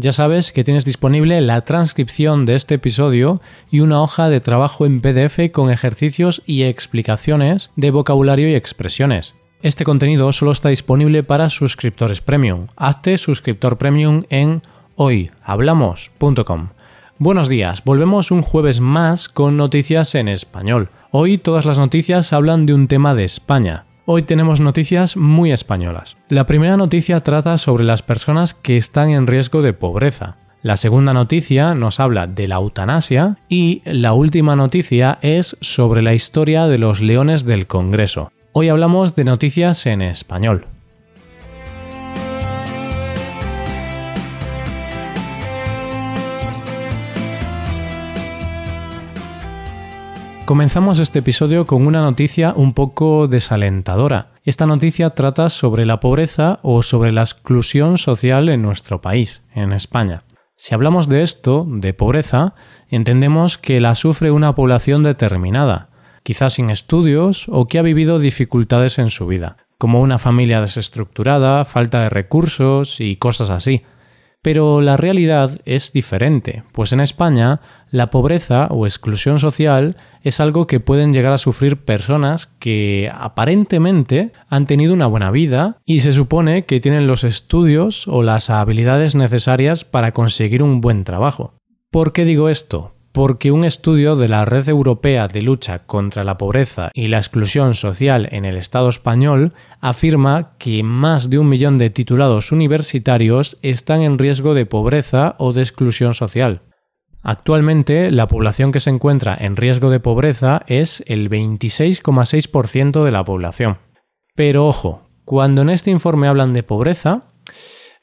ya sabes que tienes disponible la transcripción de este episodio y una hoja de trabajo en PDF con ejercicios y explicaciones de vocabulario y expresiones. Este contenido solo está disponible para suscriptores premium. Hazte suscriptor premium en hoyhablamos.com. Buenos días, volvemos un jueves más con noticias en español. Hoy todas las noticias hablan de un tema de España. Hoy tenemos noticias muy españolas. La primera noticia trata sobre las personas que están en riesgo de pobreza. La segunda noticia nos habla de la eutanasia y la última noticia es sobre la historia de los leones del Congreso. Hoy hablamos de noticias en español. Comenzamos este episodio con una noticia un poco desalentadora. Esta noticia trata sobre la pobreza o sobre la exclusión social en nuestro país, en España. Si hablamos de esto, de pobreza, entendemos que la sufre una población determinada, quizás sin estudios o que ha vivido dificultades en su vida, como una familia desestructurada, falta de recursos y cosas así. Pero la realidad es diferente, pues en España la pobreza o exclusión social es algo que pueden llegar a sufrir personas que aparentemente han tenido una buena vida y se supone que tienen los estudios o las habilidades necesarias para conseguir un buen trabajo. ¿Por qué digo esto? Porque un estudio de la Red Europea de Lucha contra la Pobreza y la Exclusión Social en el Estado español afirma que más de un millón de titulados universitarios están en riesgo de pobreza o de exclusión social. Actualmente, la población que se encuentra en riesgo de pobreza es el 26,6% de la población. Pero ojo, cuando en este informe hablan de pobreza,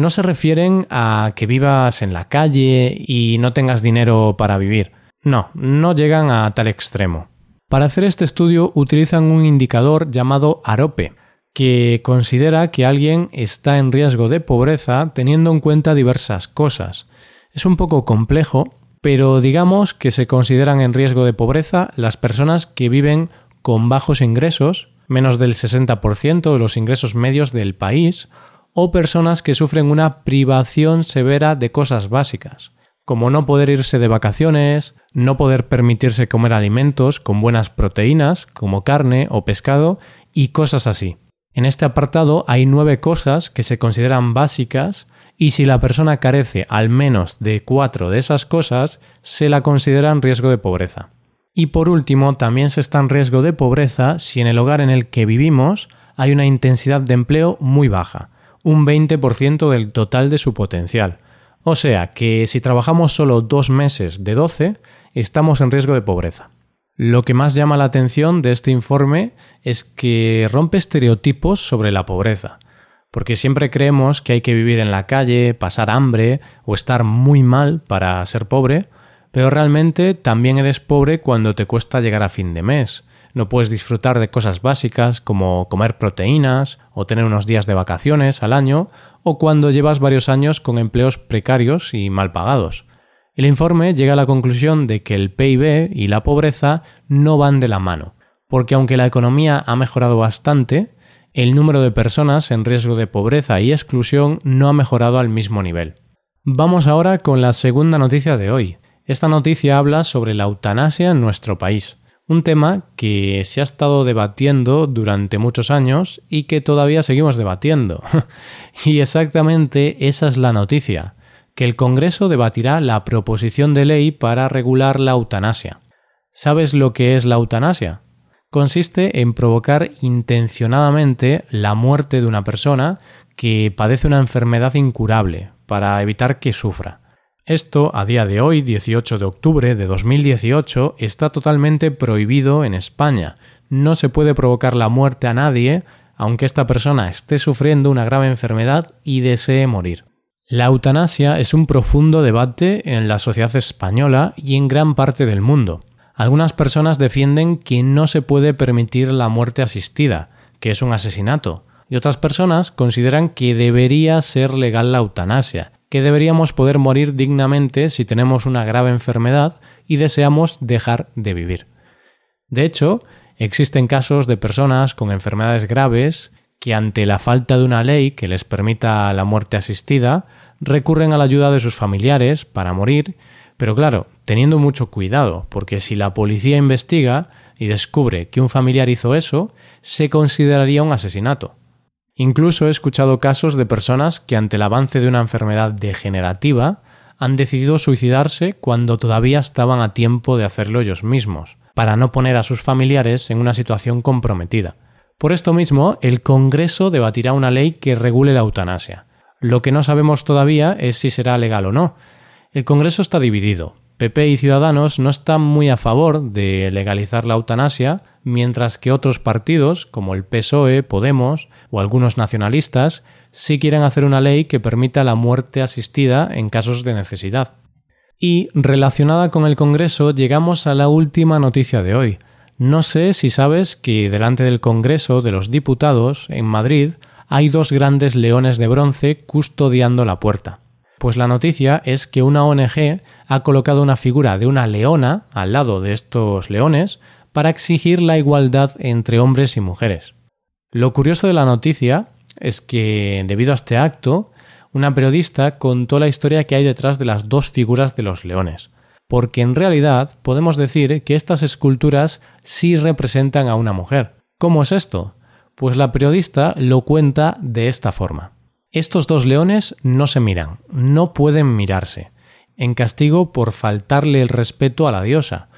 no se refieren a que vivas en la calle y no tengas dinero para vivir. No, no llegan a tal extremo. Para hacer este estudio utilizan un indicador llamado AROPE, que considera que alguien está en riesgo de pobreza teniendo en cuenta diversas cosas. Es un poco complejo, pero digamos que se consideran en riesgo de pobreza las personas que viven con bajos ingresos, menos del 60% de los ingresos medios del país, o personas que sufren una privación severa de cosas básicas, como no poder irse de vacaciones, no poder permitirse comer alimentos con buenas proteínas, como carne o pescado, y cosas así. En este apartado hay nueve cosas que se consideran básicas y si la persona carece al menos de cuatro de esas cosas, se la considera en riesgo de pobreza. Y por último, también se está en riesgo de pobreza si en el hogar en el que vivimos hay una intensidad de empleo muy baja, un 20% del total de su potencial. O sea que si trabajamos solo dos meses de 12, estamos en riesgo de pobreza. Lo que más llama la atención de este informe es que rompe estereotipos sobre la pobreza, porque siempre creemos que hay que vivir en la calle, pasar hambre o estar muy mal para ser pobre, pero realmente también eres pobre cuando te cuesta llegar a fin de mes, no puedes disfrutar de cosas básicas como comer proteínas o tener unos días de vacaciones al año o cuando llevas varios años con empleos precarios y mal pagados. El informe llega a la conclusión de que el PIB y la pobreza no van de la mano, porque aunque la economía ha mejorado bastante, el número de personas en riesgo de pobreza y exclusión no ha mejorado al mismo nivel. Vamos ahora con la segunda noticia de hoy. Esta noticia habla sobre la eutanasia en nuestro país un tema que se ha estado debatiendo durante muchos años y que todavía seguimos debatiendo. y exactamente esa es la noticia, que el Congreso debatirá la proposición de ley para regular la eutanasia. ¿Sabes lo que es la eutanasia? Consiste en provocar intencionadamente la muerte de una persona que padece una enfermedad incurable para evitar que sufra. Esto, a día de hoy, 18 de octubre de 2018, está totalmente prohibido en España. No se puede provocar la muerte a nadie, aunque esta persona esté sufriendo una grave enfermedad y desee morir. La eutanasia es un profundo debate en la sociedad española y en gran parte del mundo. Algunas personas defienden que no se puede permitir la muerte asistida, que es un asesinato, y otras personas consideran que debería ser legal la eutanasia, que deberíamos poder morir dignamente si tenemos una grave enfermedad y deseamos dejar de vivir. De hecho, existen casos de personas con enfermedades graves que ante la falta de una ley que les permita la muerte asistida, recurren a la ayuda de sus familiares para morir, pero claro, teniendo mucho cuidado, porque si la policía investiga y descubre que un familiar hizo eso, se consideraría un asesinato. Incluso he escuchado casos de personas que ante el avance de una enfermedad degenerativa han decidido suicidarse cuando todavía estaban a tiempo de hacerlo ellos mismos, para no poner a sus familiares en una situación comprometida. Por esto mismo, el Congreso debatirá una ley que regule la eutanasia. Lo que no sabemos todavía es si será legal o no. El Congreso está dividido. PP y Ciudadanos no están muy a favor de legalizar la eutanasia, mientras que otros partidos, como el PSOE, Podemos o algunos nacionalistas, sí quieren hacer una ley que permita la muerte asistida en casos de necesidad. Y relacionada con el Congreso llegamos a la última noticia de hoy. No sé si sabes que delante del Congreso de los Diputados, en Madrid, hay dos grandes leones de bronce custodiando la puerta. Pues la noticia es que una ONG ha colocado una figura de una leona al lado de estos leones para exigir la igualdad entre hombres y mujeres. Lo curioso de la noticia es que, debido a este acto, una periodista contó la historia que hay detrás de las dos figuras de los leones porque en realidad podemos decir que estas esculturas sí representan a una mujer. ¿Cómo es esto? Pues la periodista lo cuenta de esta forma. Estos dos leones no se miran, no pueden mirarse, en castigo por faltarle el respeto a la diosa,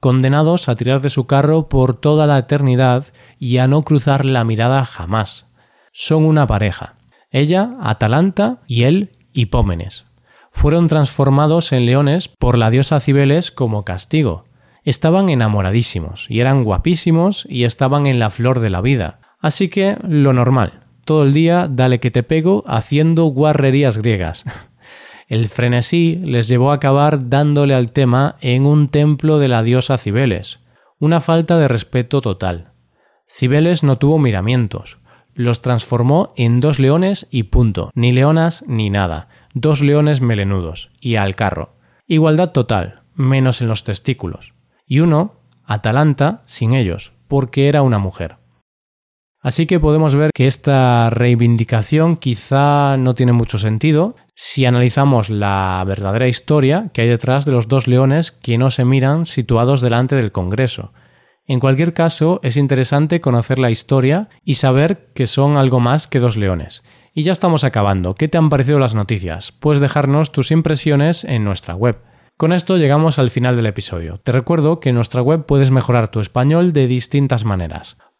condenados a tirar de su carro por toda la eternidad y a no cruzar la mirada jamás. Son una pareja, ella Atalanta y él Hipómenes fueron transformados en leones por la diosa Cibeles como castigo. Estaban enamoradísimos y eran guapísimos y estaban en la flor de la vida. Así que lo normal, todo el día dale que te pego haciendo guarrerías griegas. El frenesí les llevó a acabar dándole al tema en un templo de la diosa Cibeles, una falta de respeto total. Cibeles no tuvo miramientos, los transformó en dos leones y punto, ni leonas ni nada, dos leones melenudos, y al carro. Igualdad total, menos en los testículos. Y uno, Atalanta, sin ellos, porque era una mujer. Así que podemos ver que esta reivindicación quizá no tiene mucho sentido si analizamos la verdadera historia que hay detrás de los dos leones que no se miran situados delante del Congreso. En cualquier caso, es interesante conocer la historia y saber que son algo más que dos leones, y ya estamos acabando. ¿Qué te han parecido las noticias? Puedes dejarnos tus impresiones en nuestra web. Con esto llegamos al final del episodio. Te recuerdo que en nuestra web puedes mejorar tu español de distintas maneras.